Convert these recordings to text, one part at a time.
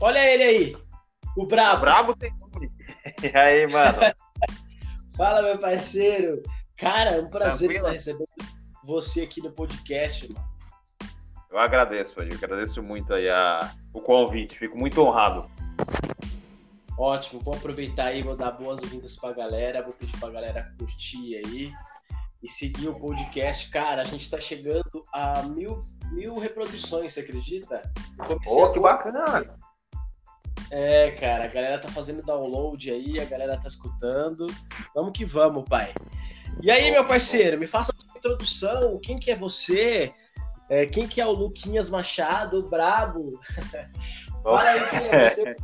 Olha ele aí, o Brabo. O Brabo tem nome. E aí, mano? Fala, meu parceiro. Cara, é um prazer estar recebendo você aqui no podcast, mano. Eu agradeço, eu agradeço muito aí a, o convite, fico muito honrado. Ótimo, vou aproveitar aí, vou dar boas-vindas pra galera, vou pedir pra galera curtir aí e seguir o podcast. Cara, a gente tá chegando a mil, mil reproduções, você acredita? Pô, que bacana! É, cara, a galera tá fazendo download aí, a galera tá escutando. Vamos que vamos, pai. E aí, meu parceiro, me faça a sua introdução. Quem que é você? É, quem que é o Luquinhas Machado, brabo? Fala aí quem é você.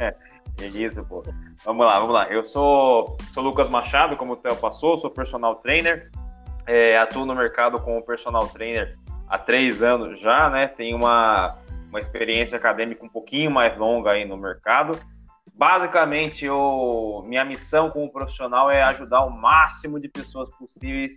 Isso, pô. Vamos lá, vamos lá. Eu sou, sou Lucas Machado, como o Theo passou, sou personal trainer. É, atuo no mercado como personal trainer há três anos já, né? Tenho uma, uma experiência acadêmica um pouquinho mais longa aí no mercado. Basicamente, eu, minha missão como profissional é ajudar o máximo de pessoas possíveis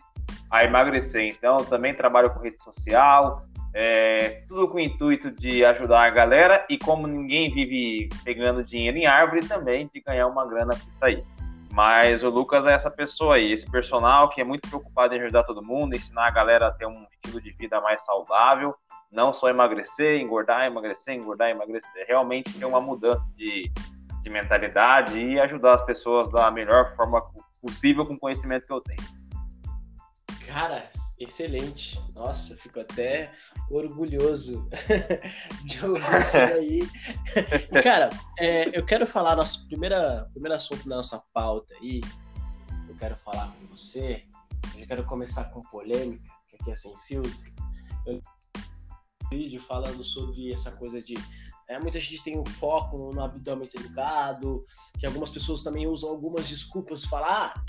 a emagrecer. Então, também trabalho com rede social, é, tudo com o intuito de ajudar a galera e como ninguém vive pegando dinheiro em árvore, também de ganhar uma grana com isso aí. Mas o Lucas é essa pessoa aí, esse personal que é muito preocupado em ajudar todo mundo, ensinar a galera a ter um estilo de vida mais saudável, não só emagrecer, engordar, emagrecer, engordar, emagrecer. Realmente ter uma mudança de, de mentalidade e ajudar as pessoas da melhor forma possível com o conhecimento que eu tenho. Cara, excelente. Nossa, fico até orgulhoso de ouvir isso daí. cara, é, eu quero falar nosso primeira, primeiro assunto da nossa pauta aí. Eu quero falar com você. Eu quero começar com polêmica, que aqui é sem filtro. Eu vídeo falando sobre essa coisa de é, muita gente tem um foco no abdômen educado, que algumas pessoas também usam algumas desculpas, falar ah,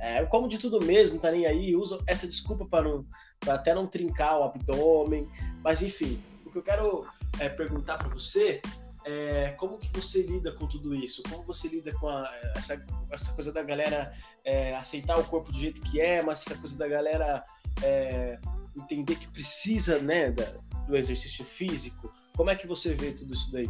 é, eu como de tudo mesmo, tá nem aí, uso essa desculpa para até não trincar o abdômen, mas enfim, o que eu quero é, perguntar para você é como que você lida com tudo isso? Como você lida com a, essa, essa coisa da galera é, aceitar o corpo do jeito que é, mas essa coisa da galera é, entender que precisa, né, da, do exercício físico? Como é que você vê tudo isso daí?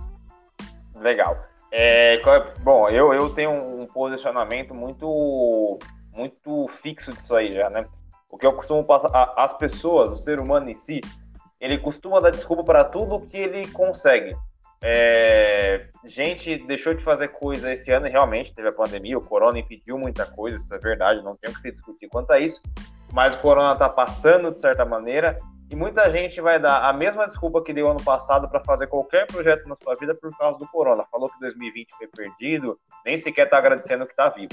Legal. É, bom, eu, eu tenho um posicionamento muito muito fixo disso aí já, né? O que eu costumo passar, as pessoas, o ser humano em si, ele costuma dar desculpa para tudo que ele consegue. É, gente deixou de fazer coisa esse ano, realmente teve a pandemia, o corona impediu muita coisa, isso é verdade, não tem o que se discutir quanto a isso, mas o corona está passando de certa maneira e muita gente vai dar a mesma desculpa que deu ano passado para fazer qualquer projeto na sua vida por causa do corona. Falou que 2020 foi perdido, nem sequer está agradecendo que está vivo.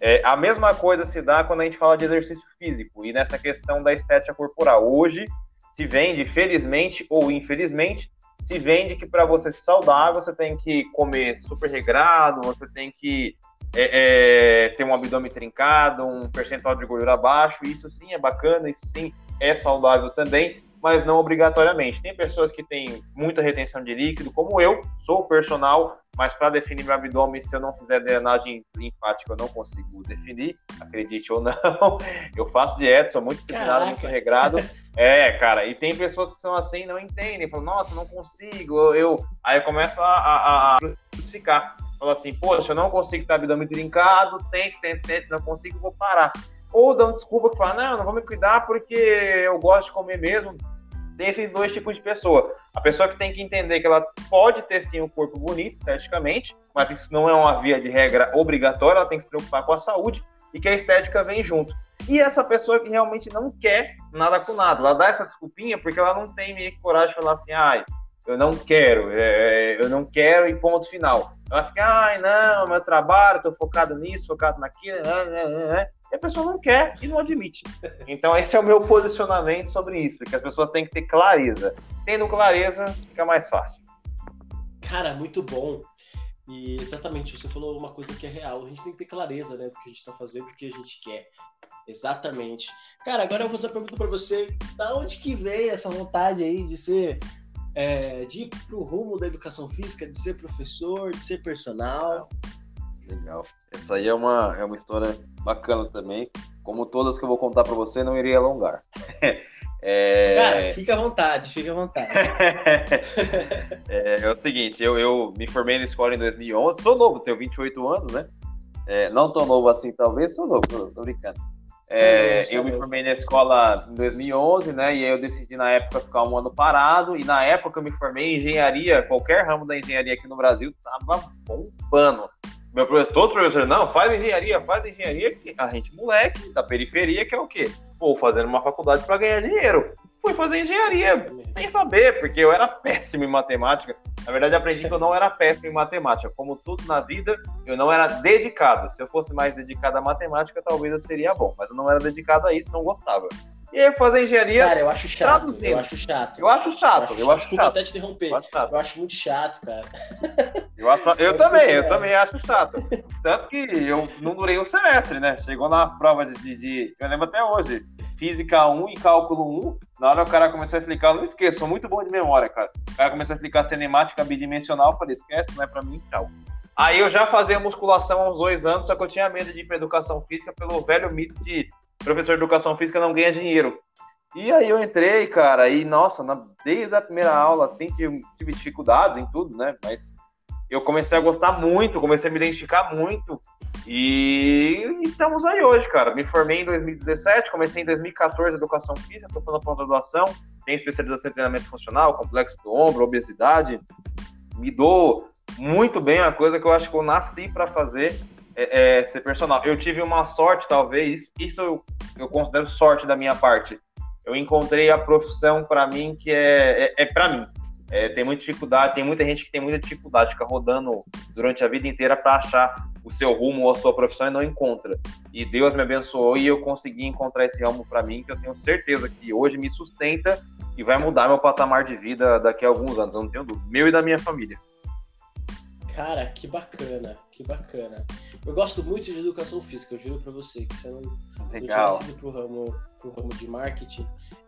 É, a mesma coisa se dá quando a gente fala de exercício físico e nessa questão da estética corporal. Hoje se vende, felizmente ou infelizmente, se vende que para você ser saudável você tem que comer super regrado, você tem que é, é, ter um abdômen trincado, um percentual de gordura baixo. Isso sim é bacana, isso sim é saudável também mas não obrigatoriamente. Tem pessoas que têm muita retenção de líquido, como eu, sou personal, mas para definir meu abdômen, se eu não fizer drenagem linfática, eu não consigo definir, acredite ou não. Eu faço dieta, sou muito disciplinado, muito regrado. É, cara, e tem pessoas que são assim não entendem, falam, nossa, não consigo, eu, aí começa a, a, a justificar. Fala assim, poxa, eu não consigo ter abdômen trincado, tente, tente, tente, não consigo, vou parar. Ou dão desculpa que fala, não, não vou me cuidar porque eu gosto de comer mesmo tem esses dois tipos de pessoa. A pessoa que tem que entender que ela pode ter sim um corpo bonito esteticamente, mas isso não é uma via de regra obrigatória, ela tem que se preocupar com a saúde e que a estética vem junto. E essa pessoa que realmente não quer nada com nada, ela dá essa desculpinha porque ela não tem meio que coragem de falar assim, ai, eu não quero, é, eu não quero e ponto final. Ela fica, ai, não, meu trabalho, tô focado nisso, focado naquilo, né, né, né. E a pessoa não quer e não admite. Então, esse é o meu posicionamento sobre isso, que as pessoas têm que ter clareza. Tendo clareza, fica mais fácil. Cara, muito bom. E exatamente, você falou uma coisa que é real. A gente tem que ter clareza né, do que a gente está fazendo, do que a gente quer. Exatamente. Cara, agora eu vou fazer a pergunta para você: da onde que veio essa vontade aí de ser. É, de ir pro rumo da educação física, de ser professor, de ser personal? Legal. Essa aí é uma, é uma história bacana também. Como todas que eu vou contar para você, não irei alongar. É... Cara, fica à vontade, fica à vontade. é, é, o seguinte, eu, eu me formei na escola em 2011, sou novo, tenho 28 anos, né? É, não tão novo assim, talvez, sou novo, tô, tô brincando. É, eu me formei na escola em 2011, né? E aí eu decidi na época ficar um ano parado. E na época eu me formei em engenharia, qualquer ramo da engenharia aqui no Brasil tava bombando. Meu professor, todo professor, não, faz engenharia, faz engenharia. A gente, moleque, da periferia, que é o quê? Pô, fazendo uma faculdade para ganhar dinheiro. Fui fazer engenharia, sem saber, porque eu era péssimo em matemática. Na verdade, aprendi que eu não era péssimo em matemática. Como tudo na vida, eu não era dedicado. Se eu fosse mais dedicado à matemática, talvez eu seria bom. Mas eu não era dedicado a isso, não gostava. E aí fazer engenharia. Cara, eu acho chato. Traduzindo. Eu acho chato. Eu acho chato. Eu acho, chato. até te interromper. Eu acho, eu acho, muito chato, cara. Eu, acho, eu, eu também, eu também acho chato. Tanto que eu não durei um semestre, né? Chegou na prova de, de, de, Eu lembro até hoje. Física 1 e cálculo 1. Na hora o cara começou a explicar, eu não esqueço, sou muito bom de memória, cara. O cara começou a explicar cinemática bidimensional, eu falei, esquece, não é pra mim, tchau. Aí eu já fazia musculação há uns dois anos, só que eu tinha medo de ir pra educação física pelo velho mito de professor de educação física não ganha dinheiro. E aí eu entrei, cara, e nossa, na, desde a primeira aula, assim, tive, tive, dificuldades em tudo, né? Mas eu comecei a gostar muito, comecei a me identificar muito. E, estamos aí hoje, cara. Me formei em 2017, comecei em 2014 educação física, estou fazendo pós-graduação, tenho especialização em treinamento funcional, complexo do ombro, obesidade. Me dou muito bem, a coisa que eu acho que eu nasci para fazer é, é, ser personal. Eu tive uma sorte, talvez, isso eu, eu considero sorte da minha parte. Eu encontrei a profissão para mim que é, é, é para mim. É, tem muita dificuldade, tem muita gente que tem muita dificuldade, fica rodando durante a vida inteira para achar o seu rumo ou a sua profissão e não encontra. E Deus me abençoou e eu consegui encontrar esse ramo para mim, que eu tenho certeza que hoje me sustenta e vai mudar meu patamar de vida daqui a alguns anos, eu não tenho dúvida. Meu e da minha família. Cara, que bacana, que bacana. Eu gosto muito de educação física, eu juro pra você, que se eu não, Legal. tivesse ido pro ramo, pro ramo de marketing,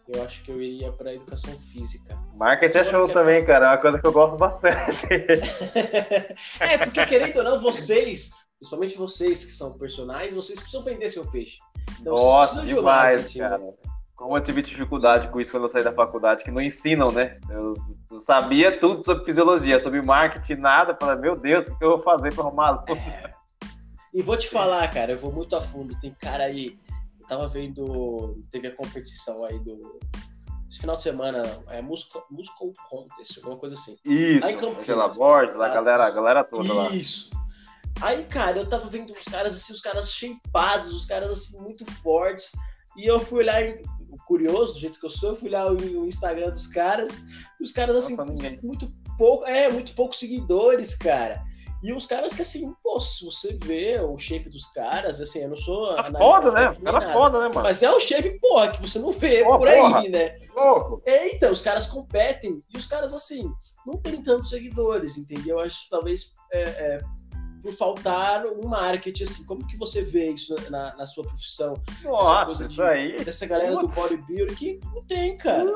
eu acho que eu iria pra educação física. Marketing é show também, fazer... cara, é uma coisa que eu gosto bastante. é, porque querendo ou não, vocês, principalmente vocês que são personagens, vocês precisam vender seu peixe. Então, Nossa, demais, cara. Né? Como eu tive dificuldade com isso quando eu saí da faculdade, que não ensinam, né? Eu, sabia tudo sobre fisiologia, sobre marketing, nada. Falei, meu Deus, o que eu vou fazer para arrumar é. E vou te falar, cara, eu vou muito a fundo. Tem cara aí, eu tava vendo, teve a competição aí do. Esse final de semana, é Musical, musical Contest, alguma coisa assim. Isso, aí Angela Borges, a galera, a galera toda lá. Isso. Aí, cara, eu tava vendo os caras assim, os caras shapeados, os caras assim, muito fortes. E eu fui olhar, curioso, do jeito que eu sou, eu fui olhar o Instagram dos caras, e os caras, assim, Nossa, muito pouco, é, muito poucos seguidores, cara. E os caras que, assim, pô, se você vê o shape dos caras, assim, eu não sou. Tá foda, né? Cara foda, né, mano? Mas é o shape, porra, que você não vê por porra. aí, né? Louco. É, então, os caras competem e os caras, assim, não tem tantos seguidores, entendeu? Eu acho que talvez é, é, por faltar um marketing, assim. Como que você vê isso na, na sua profissão? Nossa, essa de, aí. Dessa galera do bodybuilding que não tem, cara.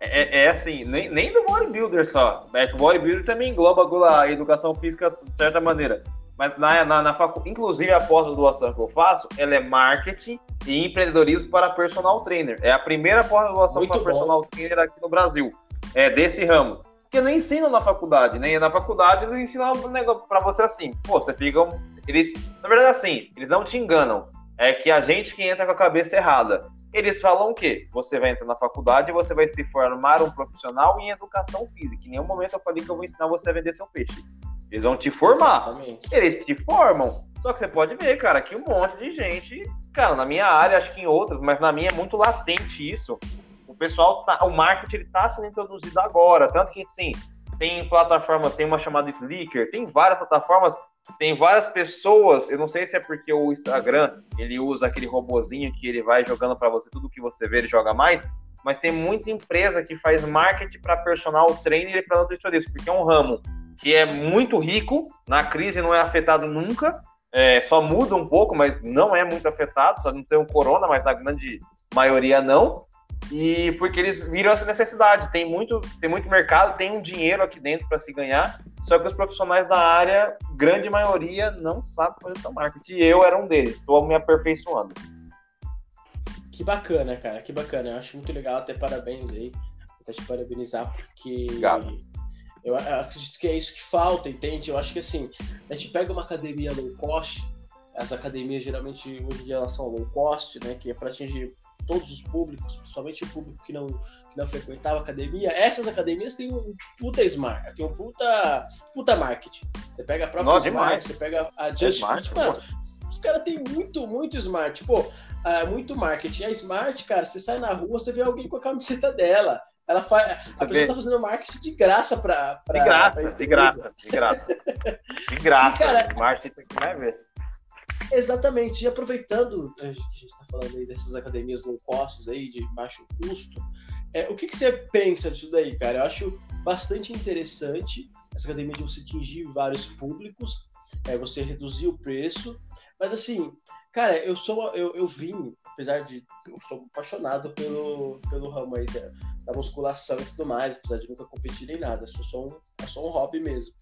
É, é, é, assim, nem, nem do bodybuilder só. É que o bodybuilder também engloba a educação física de certa maneira. Mas na, na, na facu... inclusive a pós-graduação que eu faço, ela é marketing e empreendedorismo para personal trainer. É a primeira pós-graduação para bom. personal trainer aqui no Brasil. É desse ramo porque não ensinam na faculdade, né? E na faculdade eles ensinam um negócio pra você assim, pô, você fica. Eles, na verdade, assim, eles não te enganam. É que a gente que entra com a cabeça errada. Eles falam o quê? Você vai entrar na faculdade e você vai se formar um profissional em educação física. Em nenhum momento eu falei que eu vou ensinar você a vender seu peixe. Eles vão te formar. Exatamente. Eles te formam. Só que você pode ver, cara, que um monte de gente, cara, na minha área, acho que em outras, mas na minha é muito latente isso o pessoal tá, o marketing ele tá sendo introduzido agora, tanto que sim, tem plataformas, tem uma chamada Flickr, tem várias plataformas, tem várias pessoas, eu não sei se é porque o Instagram, ele usa aquele robozinho que ele vai jogando para você tudo que você vê, ele joga mais, mas tem muita empresa que faz marketing para personal trainer e para nutricionista, porque é um ramo que é muito rico, na crise não é afetado nunca, é, só muda um pouco, mas não é muito afetado, só não tem o corona, mas a grande maioria não. E porque eles viram essa necessidade. Tem muito, tem muito mercado, tem um dinheiro aqui dentro para se ganhar. Só que os profissionais da área, grande maioria, não sabe fazer seu marketing. E eu era um deles. Estou me aperfeiçoando. Que bacana, cara, que bacana. Eu acho muito legal, até parabéns aí. Até te parabenizar, porque Obrigado. eu acredito que é isso que falta, entende? Eu acho que assim, a gente pega uma academia low cost, as academias geralmente hoje em dia elas são low cost, né? Que é para atingir todos os públicos, principalmente o público que não, que não frequentava academia. Essas academias têm um puta smart, tem um puta, puta marketing. Você pega a própria Nossa, Smart, você pega a Just Smart, Fit, mano, os caras têm muito, muito smart. Pô, ah, muito marketing. A Smart, cara, você sai na rua, você vê alguém com a camiseta dela. Ela faz, a pessoa vê. tá fazendo marketing de graça pra, pra De graça, de graça, de graça. De graça. E, cara, Marketing tem que mais ver. Exatamente. E aproveitando eh, que a gente está falando aí dessas academias low cost aí, de baixo custo, é, o que, que você pensa disso daí, cara? Eu acho bastante interessante essa academia de você atingir vários públicos, é, você reduzir o preço, mas assim, cara, eu sou eu, eu vim, apesar de eu sou apaixonado pelo, pelo ramo aí da, da musculação e tudo mais, apesar de nunca competir em nada, sou só um, é só um hobby mesmo.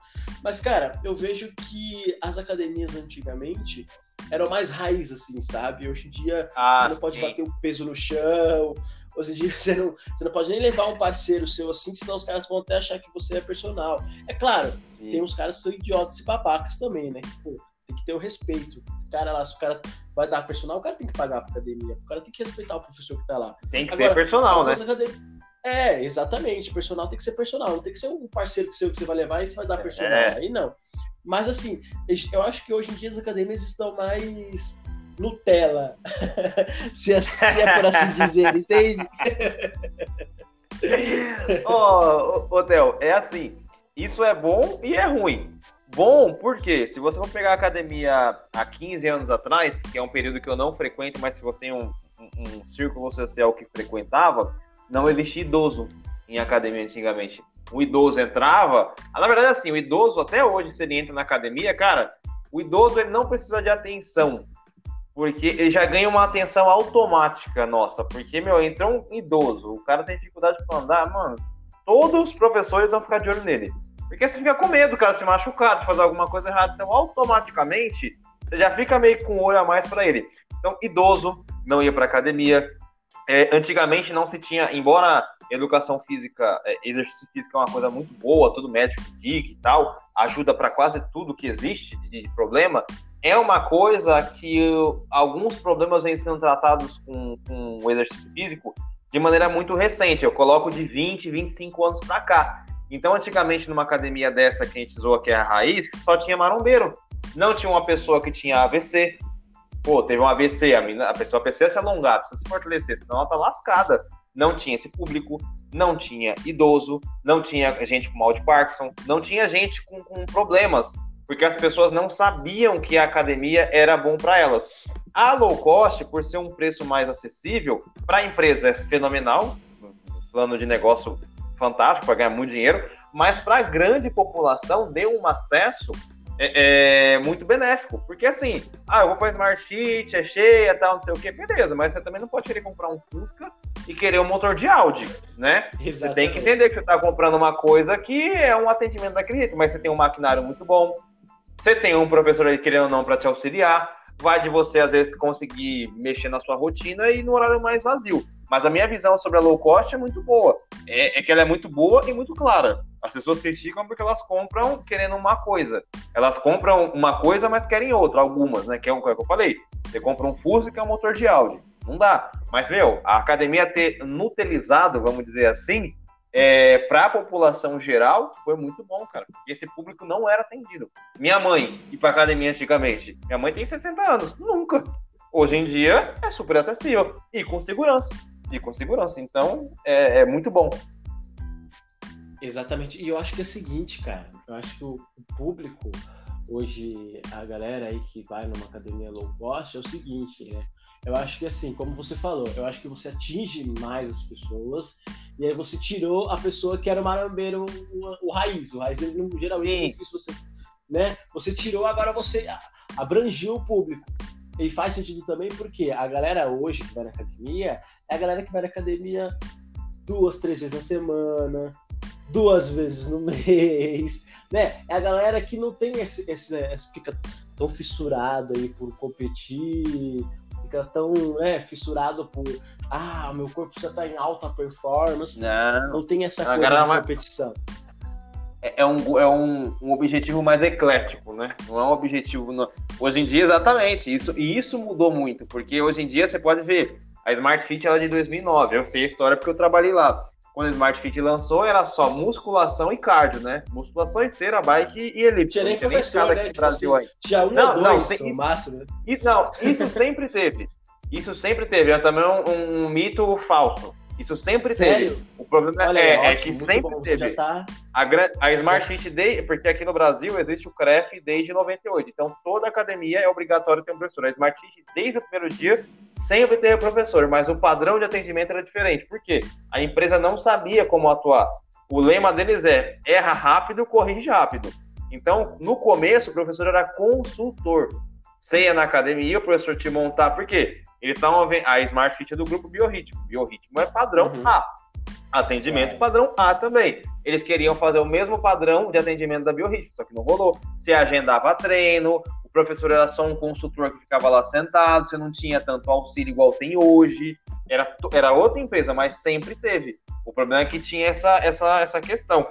Mas, cara, eu vejo que as academias antigamente eram mais raiz, assim, sabe? Hoje em dia Ah, você não pode sim. bater o peso no chão. Hoje em dia você não, você não pode nem levar um parceiro seu assim, senão os caras vão até achar que você é personal. É claro, Sim. tem uns caras que são idiotas e babacas também, né? Pô, tem que ter o respeito. Cara lá, se o cara vai dar personal, o cara tem que pagar pra academia. O cara tem que respeitar o professor que tá lá. Tem que Agora, ser personal, né? Algumas academias- É, exatamente. Personal tem que ser personal. Não tem que ser um parceiro seu que você vai levar e você vai dar personal. É. Aí não. Mas assim, eu acho que hoje em dia as academias estão mais Nutella. se, é, se é por assim dizer, entende? Ô, ô, Theo, é assim. Isso é bom e é ruim. Bom, porque se você for pegar a academia há 15 anos atrás, que é um período que eu não frequento, mas se você tem um, um, um círculo social que frequentava, não existia idoso em academia antigamente. O idoso entrava. ah, Na verdade, assim, o idoso, até hoje, se ele entra na academia, cara, o idoso ele não precisa de atenção. Porque ele já ganha uma atenção automática nossa. Porque, meu, entrou um idoso, o cara tem dificuldade para andar, mano. Todos os professores vão ficar de olho nele. Porque você fica com medo, cara, se machucar, de fazer alguma coisa errada. Então, automaticamente, você já fica meio com um olho a mais para ele. Então, idoso não ia para academia. É, antigamente não se tinha, embora educação física, é, exercício físico é uma coisa muito boa, todo médico indica e tal, ajuda para quase tudo que existe de problema. É uma coisa que alguns problemas vêm sendo tratados com, com o exercício físico de maneira muito recente. Eu coloco de 20, 25 anos para cá. Então, antigamente, numa academia dessa que a gente zoa que é a raiz, que só tinha marombeiro. Não tinha uma pessoa que tinha AVC. Pô, teve um AVC, a, menina, a pessoa precisa se alongar, precisa se fortalecer, senão ela tá lascada. Não tinha esse público, não tinha idoso, não tinha gente com mal de Parkinson, não tinha gente com, com problemas, porque as pessoas não sabiam que a academia era bom para elas. A low cost, por ser um preço mais acessível, para a empresa é fenomenal, plano de negócio fantástico para ganhar muito dinheiro, mas para a grande população deu um acesso é, é, muito benéfico. Porque assim, ah, eu vou para Smart Fit, é cheia, tal, não sei o que, beleza, mas você também não pode querer comprar um Fusca e querer um motor de Audi, né? Exatamente. Você tem que entender que você está comprando uma coisa que é um atendimento daquele jeito, mas você tem um maquinário muito bom, você tem um professor aí querendo ou não para te auxiliar, vai de você às vezes conseguir mexer na sua rotina e no horário mais vazio. Mas a minha visão sobre a low cost é muito boa. É, é, que ela é muito boa e muito clara. As pessoas criticam porque elas compram querendo uma coisa. Elas compram uma coisa, mas querem outra, algumas, né? Que é o que eu falei. Você compra um Fusca que é um motor de Audi. Não dá. Mas, meu, a academia ter nutelizado, vamos dizer assim, é, para a população geral, foi muito bom, cara. Porque esse público não era atendido. Minha mãe, ir para academia antigamente, minha mãe tem 60 anos. Nunca. Hoje em dia é super acessível. E com segurança. E com segurança. Então, é, é muito bom. Exatamente. E eu acho que é o seguinte, cara. Eu acho que o público, hoje, a galera aí que vai numa academia low cost, é o seguinte, né? Eu acho que assim, como você falou, eu acho que você atinge mais as pessoas e aí você tirou a pessoa que era o marombeiro, o, o raiz. O raiz, ele não, geralmente é difícil você, né? Você tirou, agora você abrangiu o público. E faz sentido também porque a galera hoje que vai na academia é a galera que vai na academia duas, três vezes na semana, duas vezes no mês, né? É a galera que não tem esse, esse, esse fica tão fissurado aí por competir, fica tão é, fissurado por ah, meu corpo já tá em alta performance. Não, não tem essa coisa de competição. É, é, um, é um, um objetivo mais eclético, né? Não é um objetivo. No... Hoje em dia, exatamente. Isso, e isso mudou muito, porque hoje em dia você pode ver. A Smart Fit ela é de 2009. Eu sei a história porque eu trabalhei lá. Quando a Smart Fit lançou, era só musculação e cardio, né? Musculação, esteira, bike e elipse. Tinha nem professor, né? Tipo Brasil assim, tinha um não, ou dois, não, isso, máximo, né? Isso, não, isso sempre teve. Isso sempre teve. É também um, um mito falso. Isso sempre Sério? teve. O problema Olha, é, é, que sempre bom, teve. Tá... A, a Smart Fit, de, porque aqui no Brasil existe o CREF desde 98. Então toda academia é obrigatório ter um professor. A Smart Fit, desde o primeiro dia, sempre teve professor, mas o padrão de atendimento era diferente. Por quê? A empresa não sabia como atuar. O lema deles é erra rápido, corrige rápido. Então, no começo, o professor era consultor. Você ia na academia, o professor te montar, por quê? Eles vendo a Smart Fit é do grupo Biorritmo. Biorritmo é padrão uhum. A. Atendimento é. padrão A também. Eles queriam fazer o mesmo padrão de atendimento da Biorritmo, só que não rolou. Você agendava treino, o professor era só um consultor que ficava lá sentado, você não tinha tanto auxílio igual tem hoje. Era, era outra empresa, mas sempre teve. O problema é que tinha essa, essa, essa questão.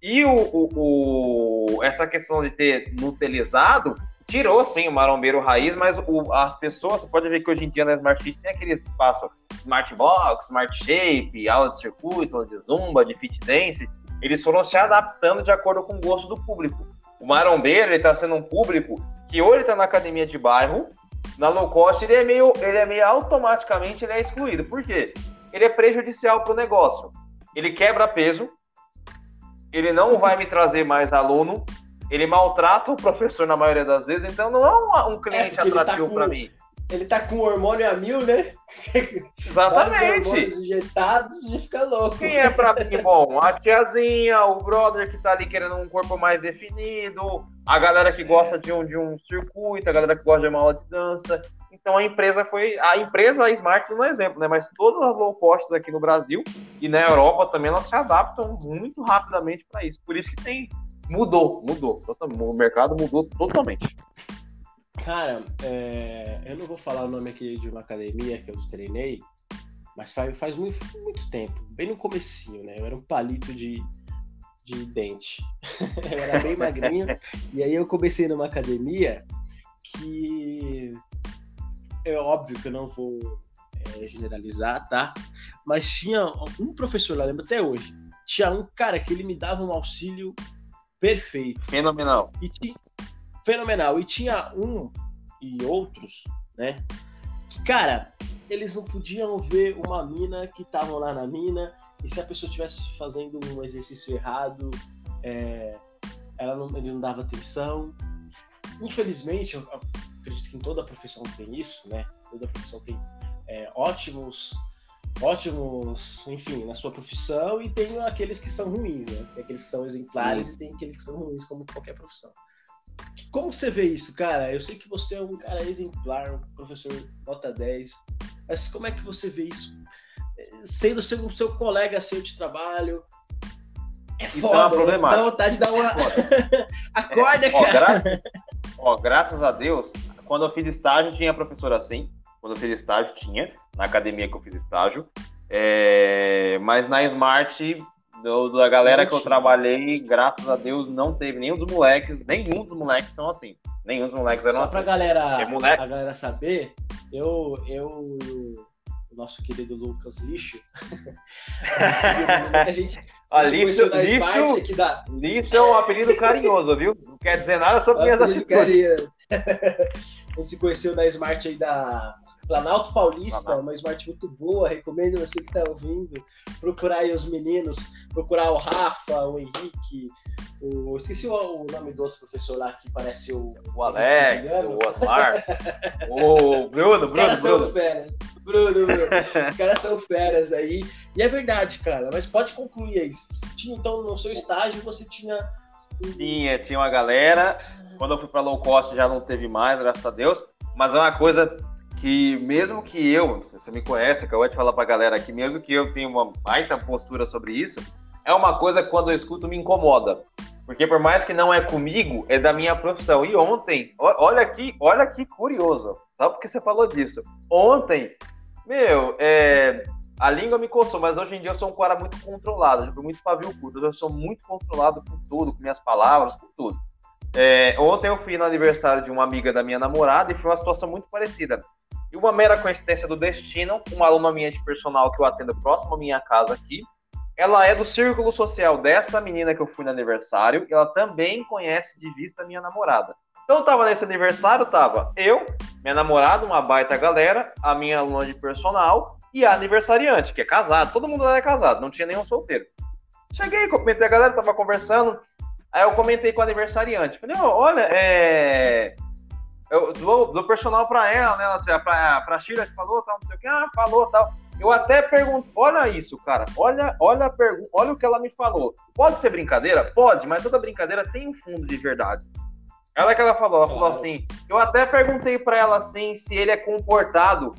E o, o, o essa questão de ter nutelizado tirou sim o marombeiro raiz, mas o, as pessoas, você pode ver que hoje em dia na Smart Fit tem aquele espaço Smart Box, Smart Shape, aula de circuito, aula de zumba, de fit dance, eles foram se adaptando de acordo com o gosto do público. O marombeiro, ele tá sendo um público que ou ele tá na academia de bairro, na low cost, ele é meio, ele é meio automaticamente ele é excluído. Por quê? Ele é prejudicial para o negócio. Ele quebra peso, ele não vai me trazer mais aluno, ele maltrata o professor na maioria das vezes, então não é um, um cliente é atrativo tá para mim. Ele tá com o hormônio a mil, né? Exatamente. injetados e fica louco. Quem é pra mim bom? A tiazinha, o brother que tá ali querendo um corpo mais definido, a galera que gosta de um, de um circuito, a galera que gosta de uma aula de dança. Então a empresa foi. A empresa a Smart não é exemplo, né? Mas todas as low costs aqui no Brasil e na Europa também elas se adaptam muito rapidamente para isso. Por isso que tem Mudou, mudou. O mercado mudou totalmente. Cara, é, eu não vou falar o nome aqui de uma academia que eu treinei, mas faz, faz muito, muito tempo, bem no comecinho, né? Eu era um palito de, de dente. eu era bem magrinho. e aí eu comecei numa academia que é óbvio que eu não vou é, generalizar, tá? Mas tinha um professor lá, lembro até hoje. Tinha um cara que ele me dava um auxílio perfeito. Fenomenal. E ti... Fenomenal. E tinha um e outros, né? Que, cara, eles não podiam ver uma mina que estavam lá na mina e se a pessoa estivesse fazendo um exercício errado, é... ela não, ele não dava atenção. Infelizmente, eu acredito que em toda profissão tem isso, né? Toda profissão tem é, ótimos ótimos, enfim, na sua profissão e tem aqueles que são ruins, né? Tem aqueles que são exemplares Sim. e tem aqueles que são ruins, como qualquer profissão. Como você vê isso, cara? Eu sei que você é um cara exemplar, um professor nota 10, mas como é que você vê isso? Sendo seu, seu colega seu de trabalho, é isso foda, é dá vontade de dar uma... É Acorda, é, ó, cara! Gra... Ó, graças a Deus, quando eu fiz estágio tinha professor assim, quando eu fiz estágio tinha, na academia que eu fiz estágio. É, mas na Smart, do, da galera que eu trabalhei, graças a Deus, não teve nenhum dos moleques, nenhum dos moleques são assim. Nenhum dos moleques eram Só assim. pra galera, é moleque... a galera saber, eu, eu o nosso querido Lucas Lixo, a gente a lixo, lixo, aqui da... lixo é um apelido carinhoso, viu? Não quer dizer nada sobre minhas atitudes. a gente se conheceu na Smart aí da Planalto Paulista, Planalto. uma Smart muito boa, recomendo você que está ouvindo, procurar aí os meninos, procurar o Rafa, o Henrique, o... esqueci o, o nome do outro professor lá que parece o... O Alex, o Osmar, o Bruno, os Bruno, caras Bruno. são feras, Bruno, Bruno, os caras são feras aí, e é verdade, cara, mas pode concluir aí, você tinha então no seu estágio, você tinha... Tinha, tinha uma galera, quando eu fui para low cost já não teve mais, graças a Deus, mas é uma coisa que mesmo que eu, você me conhece, acabou de falar pra galera aqui, mesmo que eu tenha uma baita postura sobre isso, é uma coisa que quando eu escuto me incomoda. Porque por mais que não é comigo, é da minha profissão. E ontem, olha aqui, olha que curioso. só porque você falou disso. Ontem, meu, é, a língua me coçou, mas hoje em dia eu sou um cara muito controlado, eu muito pavio curto, eu sou muito controlado com tudo, com minhas palavras, com tudo. É, ontem eu fui no aniversário de uma amiga da minha namorada e foi uma situação muito parecida. E uma mera coincidência do destino, uma aluna minha de personal que eu atendo próximo à minha casa aqui, ela é do círculo social dessa menina que eu fui no aniversário, e ela também conhece de vista minha namorada. Então tava nesse aniversário, tava eu, minha namorada, uma baita galera, a minha aluna de personal e a aniversariante, que é casado, todo mundo lá é casado, não tinha nenhum solteiro. Cheguei, comentei a galera, tava conversando, aí eu comentei com a aniversariante, falei, oh, olha, é eu dou, dou personal para ela, né? Ela, pra, pra Sheila que falou, tal, não sei o que, ah, falou, tal. Eu até pergunto, olha isso, cara, olha, olha a pergunta, olha o que ela me falou. Pode ser brincadeira? Pode, mas toda brincadeira tem um fundo de verdade. Ela que ela falou, ela falou assim, eu até perguntei para ela assim se ele é comportado.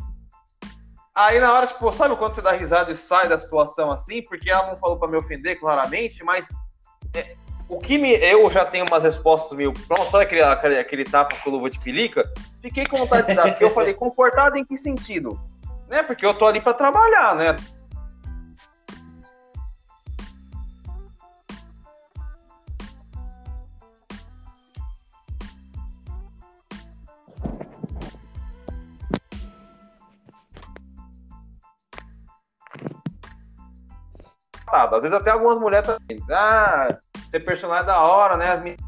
Aí na hora, tipo, sabe quando você dá risada e sai da situação assim? Porque ela não falou para me ofender claramente, mas é, o que me. Eu já tenho umas respostas meio prontas, sabe aquele, aquele, aquele tapa com luva de pelica? Fiquei com vontade de dar, porque eu falei, confortado em que sentido? Né? Porque eu tô ali para trabalhar, né? Às vezes até algumas mulheres também. Ah, ser personagem da hora, né? As meninas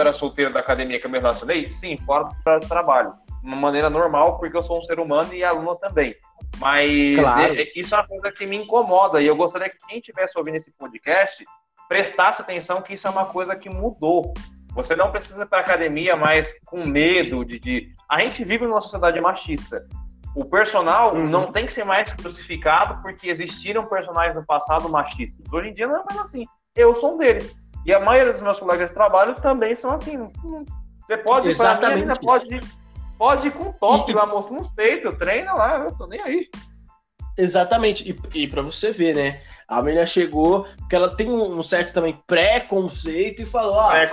era solteiro da academia que eu me relacionei? Sim, fora do trabalho. De uma maneira normal, porque eu sou um ser humano e aluna também. Mas claro. é, é, isso é uma coisa que me incomoda. E eu gostaria que quem estivesse ouvindo esse podcast prestasse atenção que isso é uma coisa que mudou. Você não precisa ir para academia mais com medo de, de, A gente vive numa sociedade machista. O personal uhum. não tem que ser mais crucificado porque existiram personagens no passado machistas. Hoje em dia não é mais assim. Eu sou um deles. E a maioria dos meus colegas de trabalho também são assim. Você pode ir para mim, pode, pode ir com top e, lá, mostrando os peitos, treina lá, eu tô nem aí. Exatamente. E, e para você ver, né? A menina chegou, porque ela tem um certo também preconceito e falou, ó, é,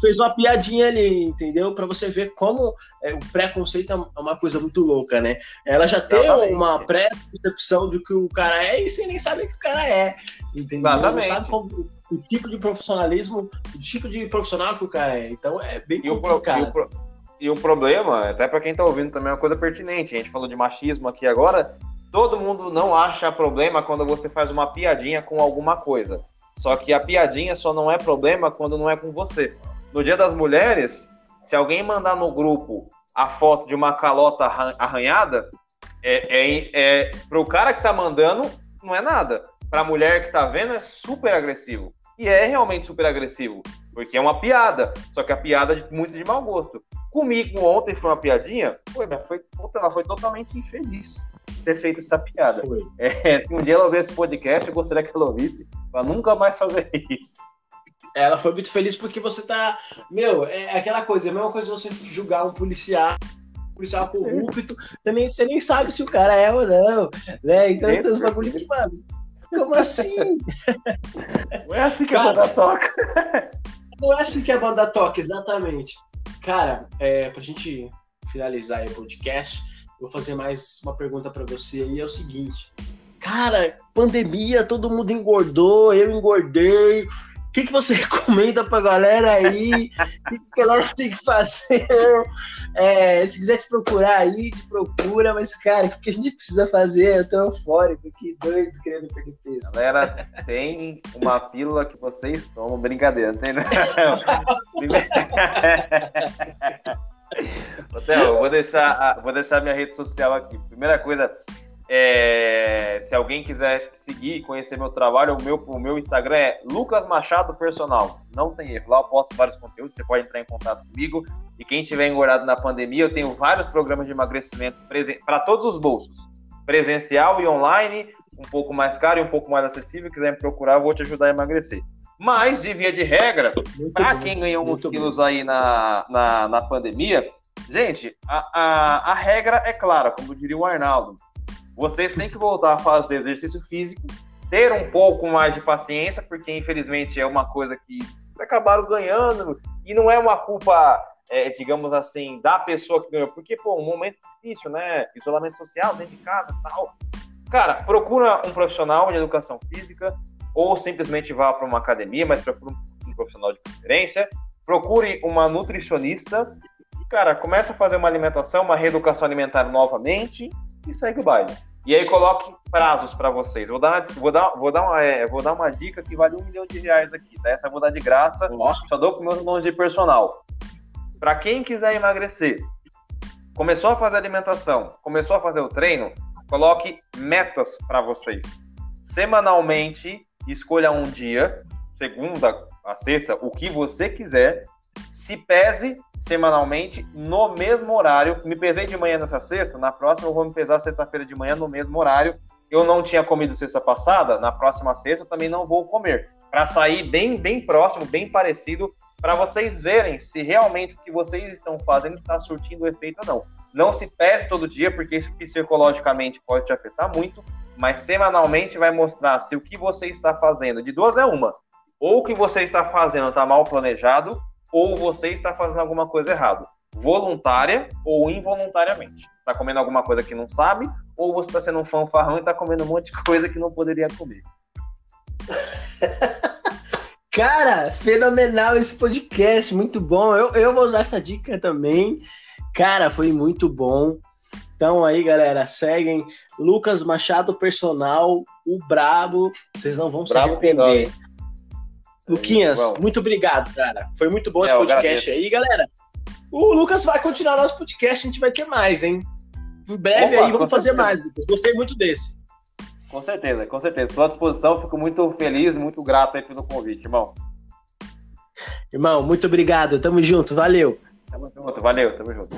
fez uma piadinha ali, entendeu? Para você ver como é, o preconceito é uma coisa muito louca, né? Ela já tem uma pré-concepção de que o cara é e você nem sabe o que o cara é, entendeu? Exatamente. Não sabe como, o tipo de profissionalismo, o tipo de profissional que o cara é. Então é bem e complicado. O, e, o, e o problema, até para quem está ouvindo também, é uma coisa pertinente. A gente falou de machismo aqui agora. Todo mundo não acha problema quando você faz uma piadinha com alguma coisa. Só que a piadinha só não é problema quando não é com você. No Dia das Mulheres, se alguém mandar no grupo a foto de uma calota arranhada, é, é, é para o cara que está mandando, não é nada. Para a mulher que está vendo, é super agressivo. E é realmente super agressivo, porque é uma piada, só que a piada é muito de mau gosto. Comigo ontem foi uma piadinha, foi, mas foi, ela foi totalmente infeliz ter feito essa piada. É, se um dia ela ouvir esse podcast, eu gostaria que ela ouvisse para nunca mais fazer isso. Ela foi muito feliz porque você tá. Meu, é aquela coisa, é a mesma coisa você julgar um policial policial corrupto, também você nem sabe se o cara é ou não, né? Então tem uns bagulho que, mano, como assim? Não é assim que cara, a banda toca. Não é assim que a banda toca, exatamente. Cara, é, pra gente finalizar o podcast, vou fazer mais uma pergunta para você aí, é o seguinte. Cara, pandemia, todo mundo engordou, eu engordei. O que, que você recomenda pra galera aí? O que, que a galera tem que fazer? É, se quiser te procurar aí, te procura, mas, cara, o que, que a gente precisa fazer? Eu tô eufórico, que doido querendo perder peso. Galera, tem uma pílula que vocês tomam, brincadeira, tem não. Theo, vou deixar, vou deixar minha rede social aqui. Primeira coisa, é, se alguém quiser seguir, conhecer meu trabalho, o meu, o meu Instagram é Lucas Machado Personal. Não tem erro, lá eu posto vários conteúdos, você pode entrar em contato comigo. E quem tiver engordado na pandemia, eu tenho vários programas de emagrecimento para todos os bolsos. Presencial e online, um pouco mais caro e um pouco mais acessível. Quiser me procurar, eu vou te ajudar a emagrecer. Mas, de via de regra, para quem ganhou uns quilos aí na, na, na pandemia, gente, a, a, a regra é clara, como diria o Arnaldo vocês têm que voltar a fazer exercício físico ter um pouco mais de paciência, porque infelizmente é uma coisa que acabaram ganhando, e não é uma culpa, é, digamos assim, da pessoa que ganhou, porque, pô, um momento difícil, né? Isolamento social, dentro de casa tal. Cara, procura um profissional de educação física, ou simplesmente vá para uma academia, mas procura um profissional de preferência, procure uma nutricionista, e, cara, começa a fazer uma alimentação, uma reeducação alimentar novamente, e segue o baile. E aí coloque prazos para vocês. Vou dar, vou dar, vou dar, uma, é, vou dar uma dica que vale um milhão de reais aqui, tá? Essa eu vou dar de graça, Nossa. só dou para meus nomes de personal. Para quem quiser emagrecer, começou a fazer alimentação, começou a fazer o treino, coloque metas para vocês. Semanalmente, escolha um dia, segunda a sexta, o que você quiser, se pese semanalmente no mesmo horário. Me pesei de manhã nessa sexta, na próxima eu vou me pesar sexta-feira de manhã no mesmo horário. Eu não tinha comido sexta passada, na próxima sexta eu também não vou comer. Para sair bem, bem próximo, bem parecido, para vocês verem se realmente o que vocês estão fazendo está surtindo efeito ou não. Não se pese todo dia, porque isso psicologicamente pode te afetar muito, mas semanalmente vai mostrar se o que você está fazendo, de duas é uma, ou o que você está fazendo está mal planejado, ou você está fazendo alguma coisa errada, voluntária ou involuntariamente. Está comendo alguma coisa que não sabe, ou você está sendo um fanfarrão e está comendo um monte de coisa que não poderia comer. Cara, fenomenal esse podcast, muito bom. Eu, eu vou usar essa dica também. Cara, foi muito bom. Então aí, galera, seguem Lucas Machado Personal, o Brabo. Vocês não vão Bravo se arrepender. Luquinhas, Bom. muito obrigado, cara. Foi muito bom é, esse podcast aí, galera. O Lucas vai continuar nosso podcast, a gente vai ter mais, hein? Em breve Opa, aí vamos fazer certeza. mais, Lucas. Gostei muito desse. Com certeza, com certeza. Estou à disposição, fico muito feliz, muito grato aí pelo convite, irmão. Irmão, muito obrigado. Tamo junto, valeu. Tamo junto, valeu, tamo junto.